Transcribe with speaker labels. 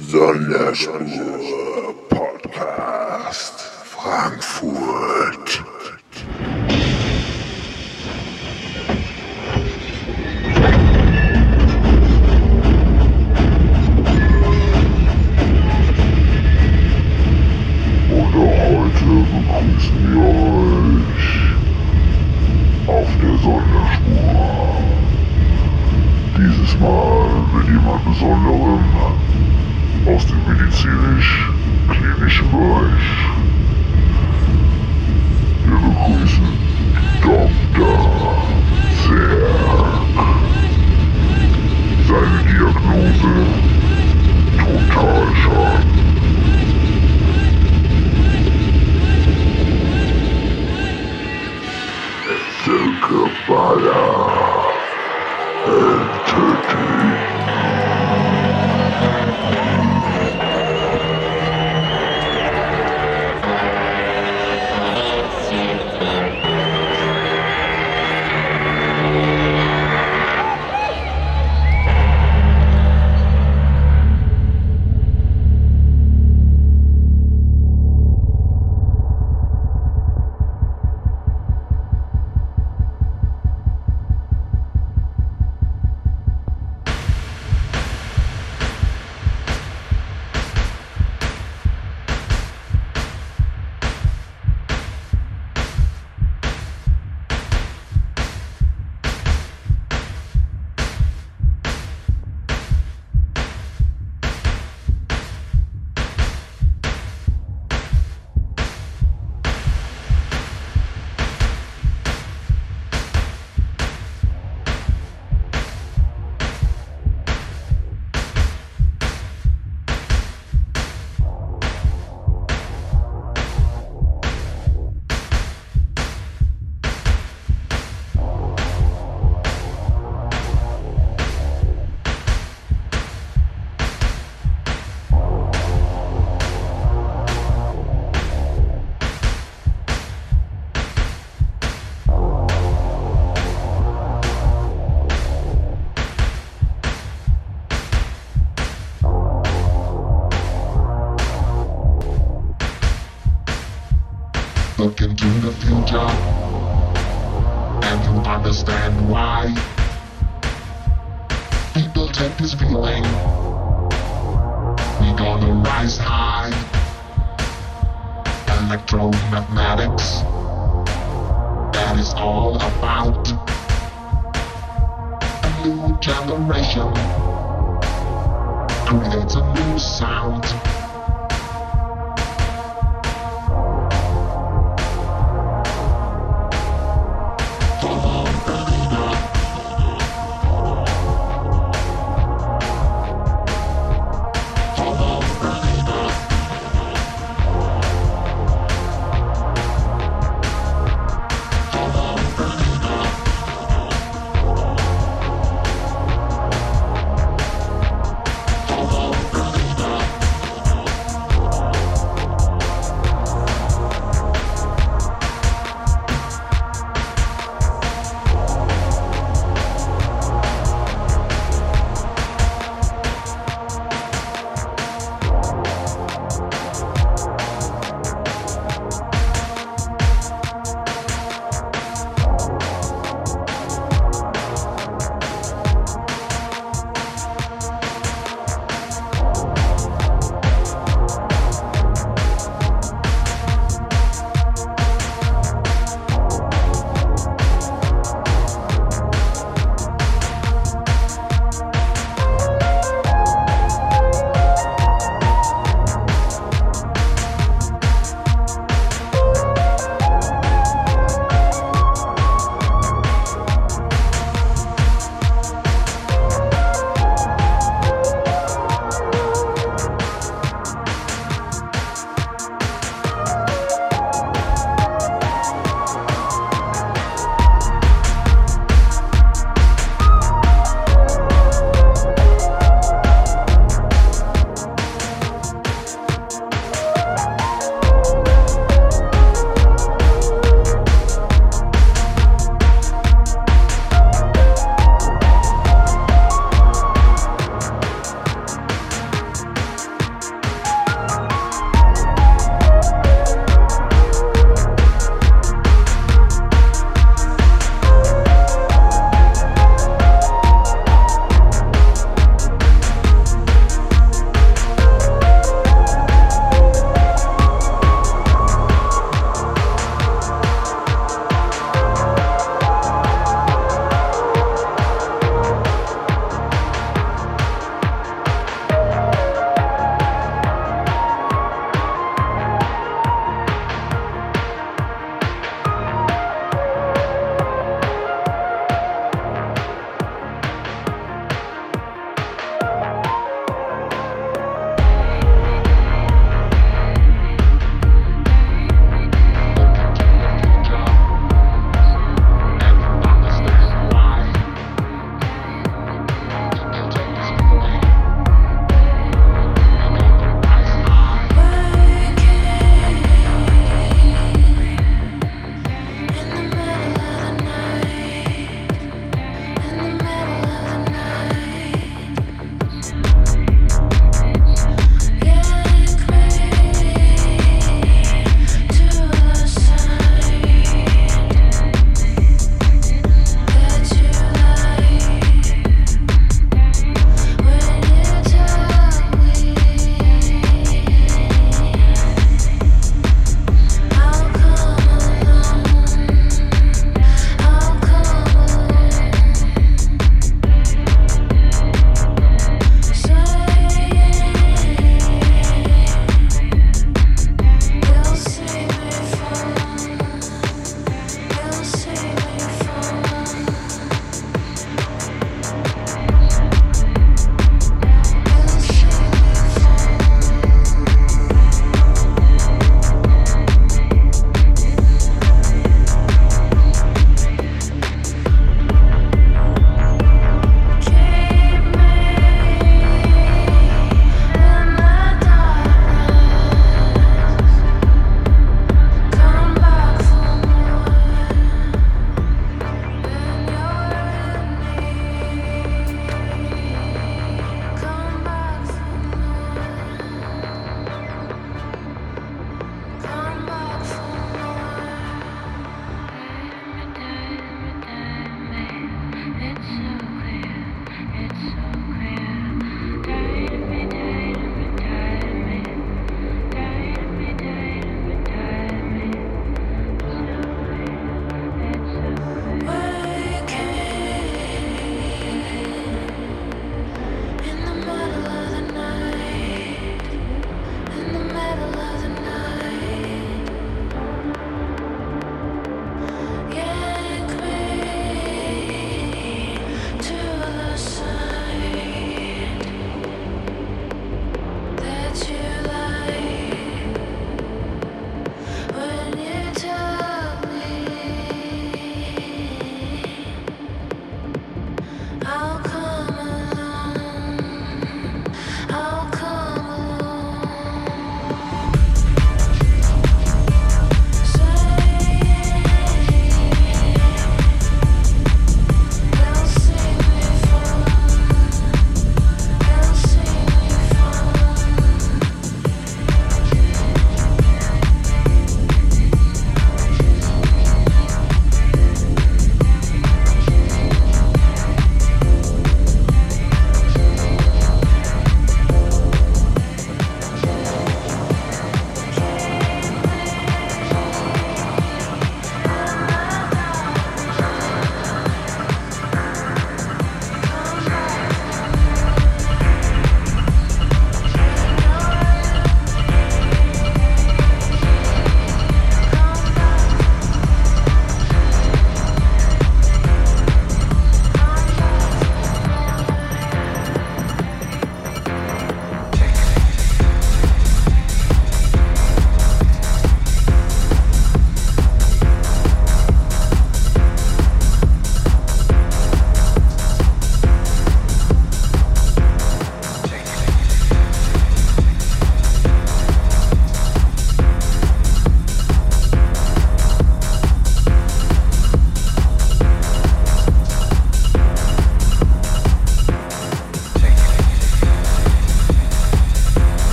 Speaker 1: Sonderspur Podcast Frankfurt. Und auch heute begrüßen wir euch auf der Sonderspur. Dieses Mal mit jemand Besonderem aus dem medizinisch-klinischen Bereich. Wir begrüßen Dr. Zerg. Seine Diagnose Totalschaden. Zirkelballer. Entity.